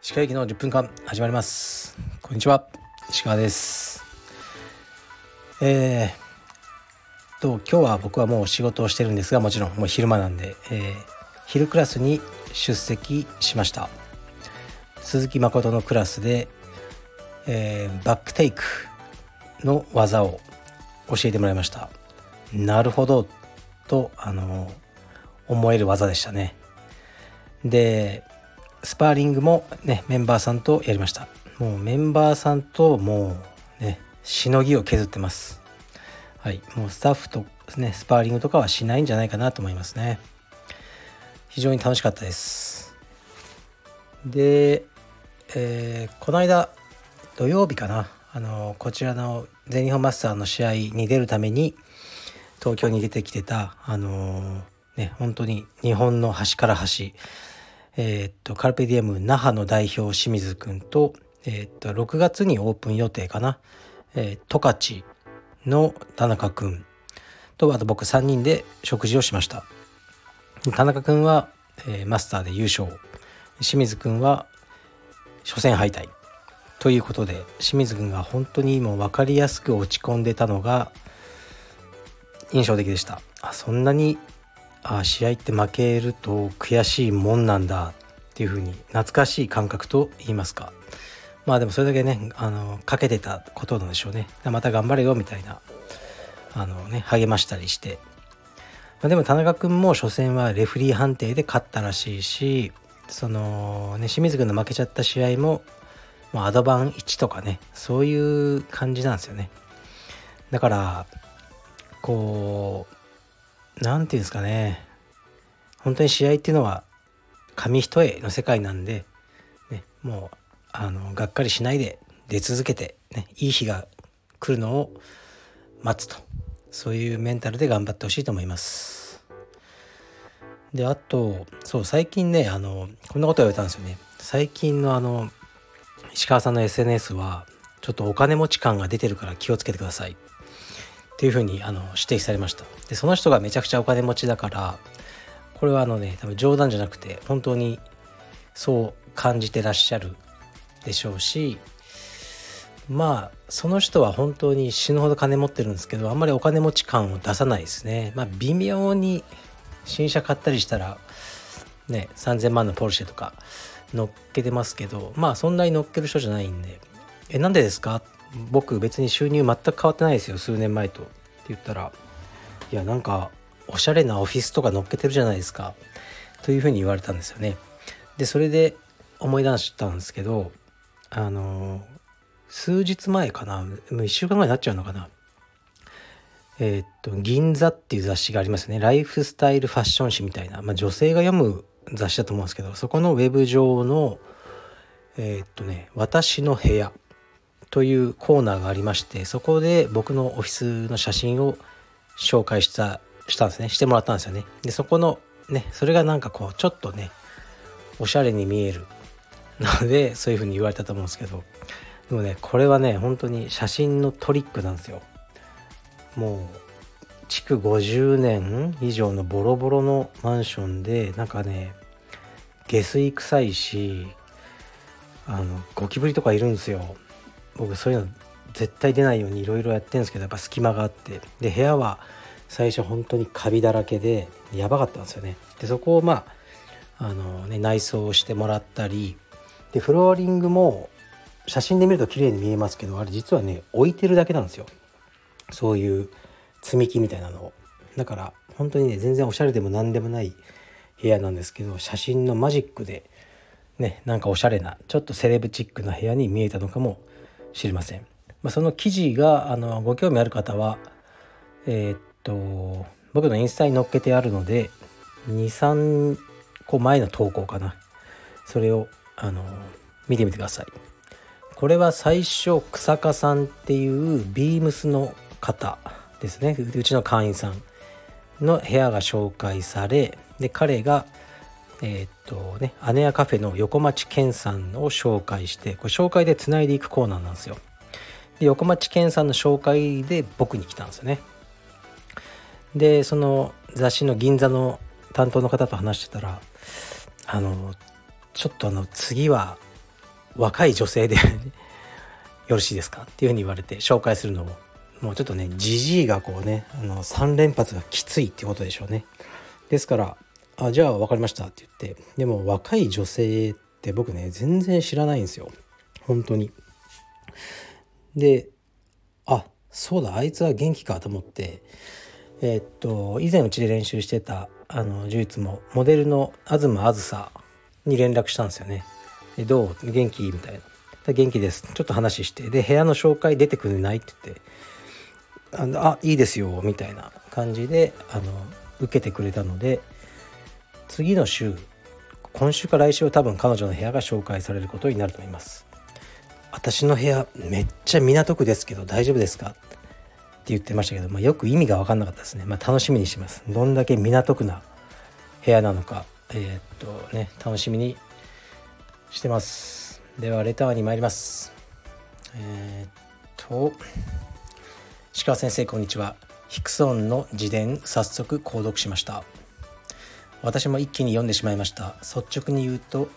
石川駅の10分間始まります。こんにちは。石川です。えー、と今日は僕はもう仕事をしてるんですがもちろんもう昼間なんで、えー、昼クラスに出席しました。鈴木誠のクラスで、えー、バックテイクの技を教えてもらいました。なるほど。とあの思える技でしたね。でスパーリングもねメンバーさんとやりました。もうメンバーさんともうねしのぎを削ってます。はい。もうスタッフとねスパーリングとかはしないんじゃないかなと思いますね。非常に楽しかったです。で、えー、この間土曜日かな。あのこちらの全日本マスターの試合に出るために東京に出てきてたあのね本当に日本の端から端えー、っとカルペディエム那覇の代表清水君と,、えー、っと6月にオープン予定かな、えー、十勝の田中君とあと僕3人で食事をしました。田中君は、えー、マスターで優勝。清水君は初戦敗退。ということで清水君が本当にもう分かりやすく落ち込んでたのが印象的でした。あそんなにあ試合って負けると悔しいもんなんだっていう風に懐かしい感覚と言いますか。まあでもそれだけねあのかけてたことなんでしょうね。また頑張れよみたいなあのね励ましたりして、まあ、でも田中君も初戦はレフリー判定で勝ったらしいしそのね清水君の負けちゃった試合も、まあ、アドバン1とかねそういう感じなんですよね。だからこう何て言うんですかね本当に試合っていうのは紙一重の世界なんで、ね、もうあのがっかりしないで出続けて、ね、いい日が来るのを待つとそういうメンタルで頑張ってほしいと思います。であとそう最近ねあのこんなこと言われたんですよね。最近のあの石川さんの SNS はちょっとお金持ち感が出てるから気をつけてくださいっっていうふうにあの指摘されましたでその人がめちゃくちゃお金持ちだからこれはあのね多分冗談じゃなくて本当にそう感じてらっしゃるでしょうしまあその人は本当に死ぬほど金持ってるんですけどあんまりお金持ち感を出さないですねまあ微妙に新車買ったりしたらね3000万のポルシェとか乗っけてますけどまあそんなに乗っける人じゃないんで「えなんでですか?」僕別に収入全く変わってないですよ数年前と。って言ったらいやなんかおしゃれなオフィスとか載っけてるじゃないですか。というふうに言われたんですよね。でそれで思い出したんですけどあの数日前かなもう1週間ぐらいになっちゃうのかな。えー、っと銀座っていう雑誌がありますね。ライフスタイルファッション誌みたいな、まあ、女性が読む雑誌だと思うんですけどそこのウェブ上のえー、っとね「私の部屋」というコーナーがありましてそこで僕のオフィスの写真を紹介したしたんですね。してもらったんですよね。でそこのねそれがなんかこうちょっとねおしゃれに見える。なのでそういう風に言われたと思うんですけど。でもねこれはね本当に写真のトリックなんですよ。もう築50年以上のボロボロのマンションでなんかね下水臭いしあのゴキブリとかいるんですよ。僕そういうの絶対出ないようにいろいろやってるんですけどやっぱ隙間があって。で部屋は最初本当にカビだらけでやばかったんですよね。でそこをまああのね内装をしてもらったり。でフローリングも写真で見ると綺麗に見えますけどあれ実はね置いてるだけなんですよ。そういう積み木みたいなのを。だから本当にね全然おしゃれでも何でもない部屋なんですけど写真のマジックでねなんかおしゃれなちょっとセレブチックな部屋に見えたのかも知りません。まあ、その記事があのご興味ある方はえー、っと僕のインスタに載っけてあるので23個前の投稿かなそれをあの見てみてください。これは最初草加さんっていうビームスの方ですねうちの会員さんの部屋が紹介されで彼がえー、っとね姉屋カフェの横町健さんを紹介してこれ紹介でつないでいくコーナーなんですよ。で横町健さんの紹介で僕に来たんですよね。でその雑誌の銀座の担当の方と話してたらあのちょっとあの次は若い女性でよろしいですかっていうふうに言われて紹介するのをもうちょっとねじじいがこうねあの3連発がきついってことでしょうね。ですから「あじゃあ分かりました」って言って。でも若い女性って僕ね全然知らないんですよ。本当に。であそうだあいつは元気かと思って。え、っと以前うちで練習してたあの呪術もモデルの東あずさに連絡したんですよね。でどう？元気？みたいな。元気です。ちょっと話して。で部屋の紹介出てくれないって言って。あのあいいですよ。みたいな感じであの受けてくれたので。次の週今週か来週は多分彼女の部屋が紹介されることになると思います。私の部屋めっちゃ港区ですけど大丈夫ですか？って言ってましたけど、まあ、よく意味が分かんなかったですね、まあ、楽しみにしてます。どんだけ港区な部屋なのか。えー、っとね楽しみにしてます。ではレターに参ります。えー、っと石川先生こんにちは。ヒクソンの自伝早速購読しました。私も一気に読んでしまいました。率直に言うと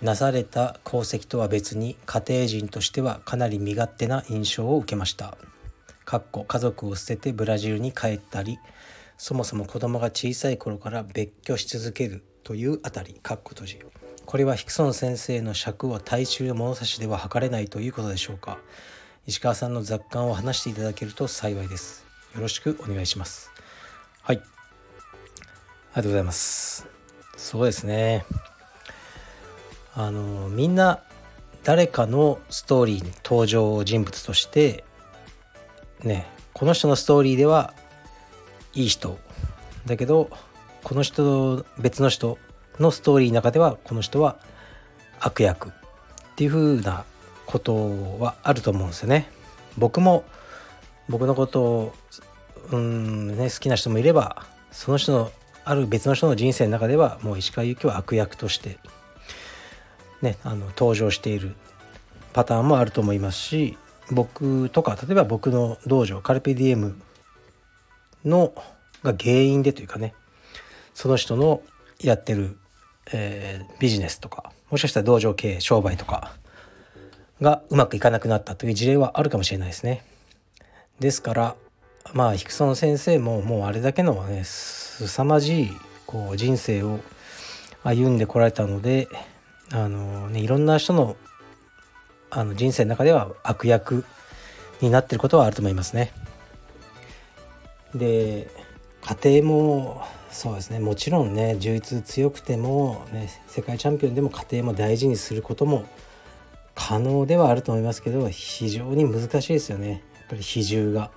なされた功績とは別に家庭人としてはかなり身勝手な印象を受けました。かっこ家族を捨ててブラジルに帰ったりそもそも子供が小さい頃から別居し続けるというあたり。かっこ閉じ。これはヒクソン先生の尺を大衆の物差しでは測れないということでしょうか。石川さんの雑感を話していただけると幸いです。よろしくお願いします。はい。ありがとうございます。そうですね。あのみんな誰かのストーリーに登場人物としてねこの人のストーリーではいい人。だけどこの人別の人のストーリーの中ではこの人は悪役。っていう風なことはあると思うんですよね。僕も僕のことをうんね好きな人もいればその人のある別の人の人生の中ではもう石川由紀は悪役としてねあの登場しているパターンもあると思いますし僕とか例えば僕の道場カルペディエムのが原因でというかねその人のやってる、えー、ビジネスとかもしかしたら道場経営商売とかがうまくいかなくなったという事例はあるかもしれないですね。ですからまあヒクソン先生ももうあれだけのね凄まじいこう人生を歩んでこられたのであの、ね、いろんな人のあの人生の中では悪役になってることはあると思いますね。で家庭もそうですねもちろんね充実強くても、ね、世界チャンピオンでも家庭も大事にすることも可能ではあると思いますけど非常に難しいですよねやっぱり比重が。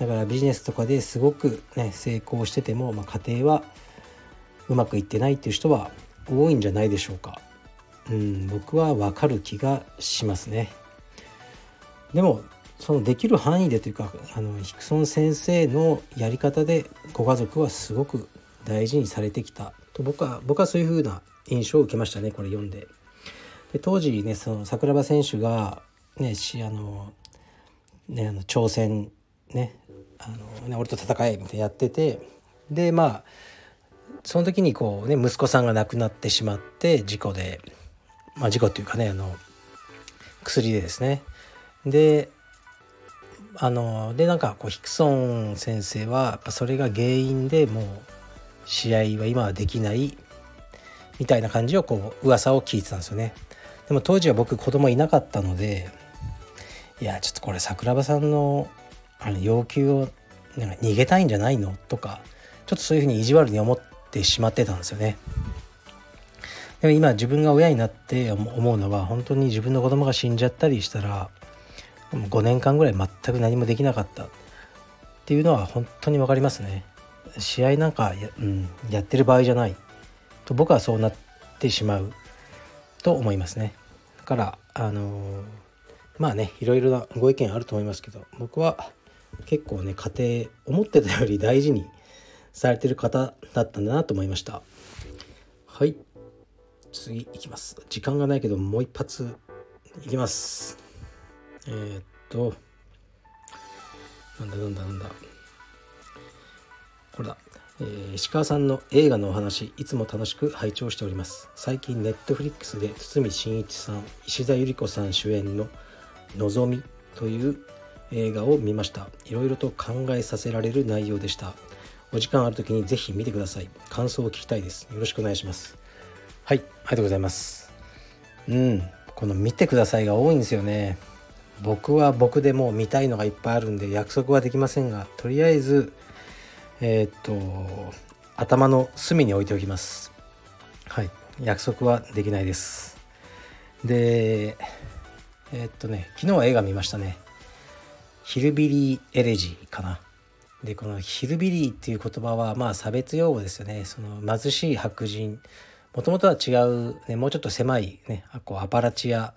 だからビジネスとかですごくね成功してても、まあ、家庭はうまくいってないっていう人は多いんじゃないでしょうか。うん、僕は分かる気がしますね。でもそのできる範囲でというかあのヒクソン先生のやり方でご家族はすごく大事にされてきたと僕は僕はそういうふうな印象を受けましたねこれ読んで。で当時ねその桜庭選手がねしあのねあの挑戦ねあのね俺と戦えみたいなやっててでまあその時にこうね息子さんが亡くなってしまって事故でまあ、事故っていうかねあの薬でですね。であのでなんかこうヒクソン先生はやっぱそれが原因でもう試合は今はできないみたいな感じをこう噂を聞いてたんですよね。でも当時は僕子供いなかったのでいやちょっとこれ桜庭さんのあの要求をなんか逃げたいんじゃないの？とかちょっとそういうふうに意地悪に思ってしまってたんですよねでも今自分が親になって思うのは本当に自分の子供が死んじゃったりしたら5年間ぐらい全く何もできなかったっていうのは本当に分かりますね。試合なんかや,、うん、やってる場合じゃないと僕はそうなってしまうと思いますね。だからあのー、まあねいろいろなご意見あると思いますけど僕は結構ね家庭思ってたより大事にされてる方だったんだなと思いました。はい。次いきます。時間がないけどもう一発いきます。えー、っとなんだなんだなんだ。これだ、えー、石川さんの映画のお話いつも楽しく拝聴しております。最近ネットフリックスで堤真一さん石田ゆり子さん主演の「のぞみ」という映画を見ました。いろいろと考えさせられる内容でした。お時間ある時にぜひ見てください。感想を聞きたいです。よろしくお願いします。はいありがとうございます。うんこの見てくださいが多いんですよね。僕は僕でもう見たいのがいっぱいあるんで約束はできませんがとりあえずえー、っと頭の隅に置いておきます。はい約束はできないです。でえー、っとね昨日は映画見ましたね。ヒルビリー・エレジーかな。でこのヒルビリーっていう言葉はまあ差別用語ですよね。その貧しい白人。もともとは違う、ね、もうちょっと狭い、ね、こうアパラチア、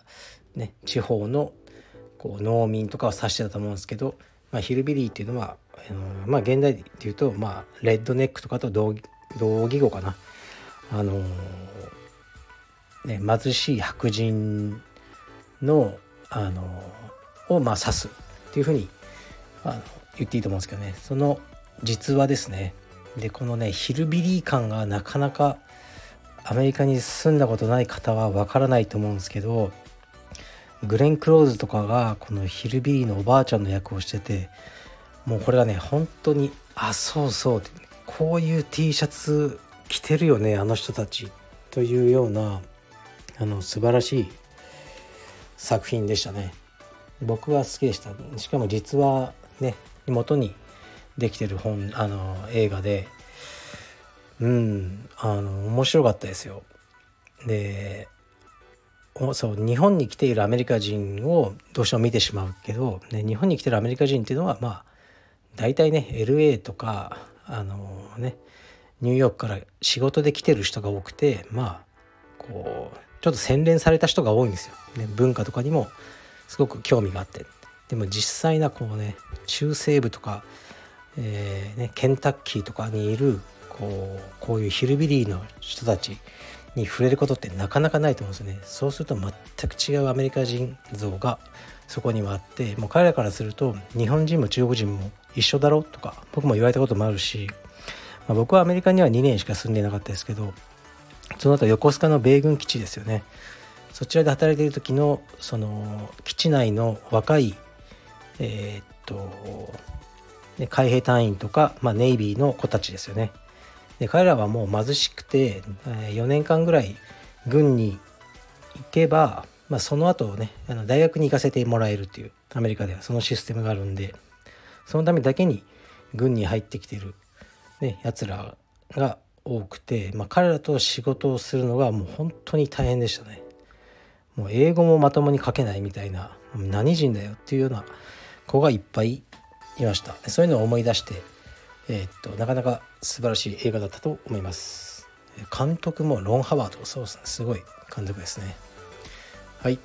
ね、地方のこう農民とかを指してたと思うんですけど、まあ、ヒルビリーっていうのは、あのまあ、現代で言うと、まあ、レッドネックとかと同同義語かな。あのね、貧しい白人の、あのをまあ指す。っていうふうにあの言っていいと思うんですけどね。その実話ですねでこのねヒルビリー感がなかなかアメリカに住んだことない方はわからないと思うんですけどグレン・クローズとかがこのヒルビリーのおばあちゃんの役をしててもうこれがね本当にあそうそうこういう T シャツ着てるよねあの人たちというようなあの素晴らしい作品でしたね。僕は好きでした。しかも実はね元にできてる本あの映画でうんあの面白かったですよ。でそう日本に来ているアメリカ人をどうしても見てしまうけど、ね、日本に来てるアメリカ人っていうのはまあ大体ね LA とかあのねニューヨークから仕事で来てる人が多くてまあこうちょっと洗練された人が多いんですよ、ね、文化とかにもすごく興味があって。でも実際なこうね中西部とか、えーね、ケンタッキーとかにいるこうこういうヒルビリーの人たちに触れることってなかなかないと思うんですよね。そうすると全く違うアメリカ人像がそこにはあってもう彼らからすると日本人も中国人も一緒だろとか僕も言われたこともあるし、まあ、僕はアメリカには2年しか住んでなかったですけどその後横須賀の米軍基地ですよね。そちらで働いている時のその基地内の若いえー、っと海兵隊員とか、まあ、ネイビーの子たちですよねで彼らはもう貧しくて4年間ぐらい軍に行けば、まあ、その後ねあの大学に行かせてもらえるっていうアメリカではそのシステムがあるんでそのためだけに軍に入ってきてる、ね、やつらが多くて、まあ、彼らと仕事をするのがもう本当に大変でしたね。もう英語もまともに書けないみたいな何人だよっていうような子がいっぱいいました。そういうのを思い出してえー、っとなかなか素晴らしい映画だったと思います。監督もロン・ハワード。そうですね。すごい監督ですね。はい。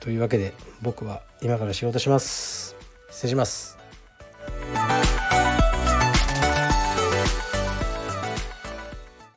というわけで僕は今から仕事します。失礼します。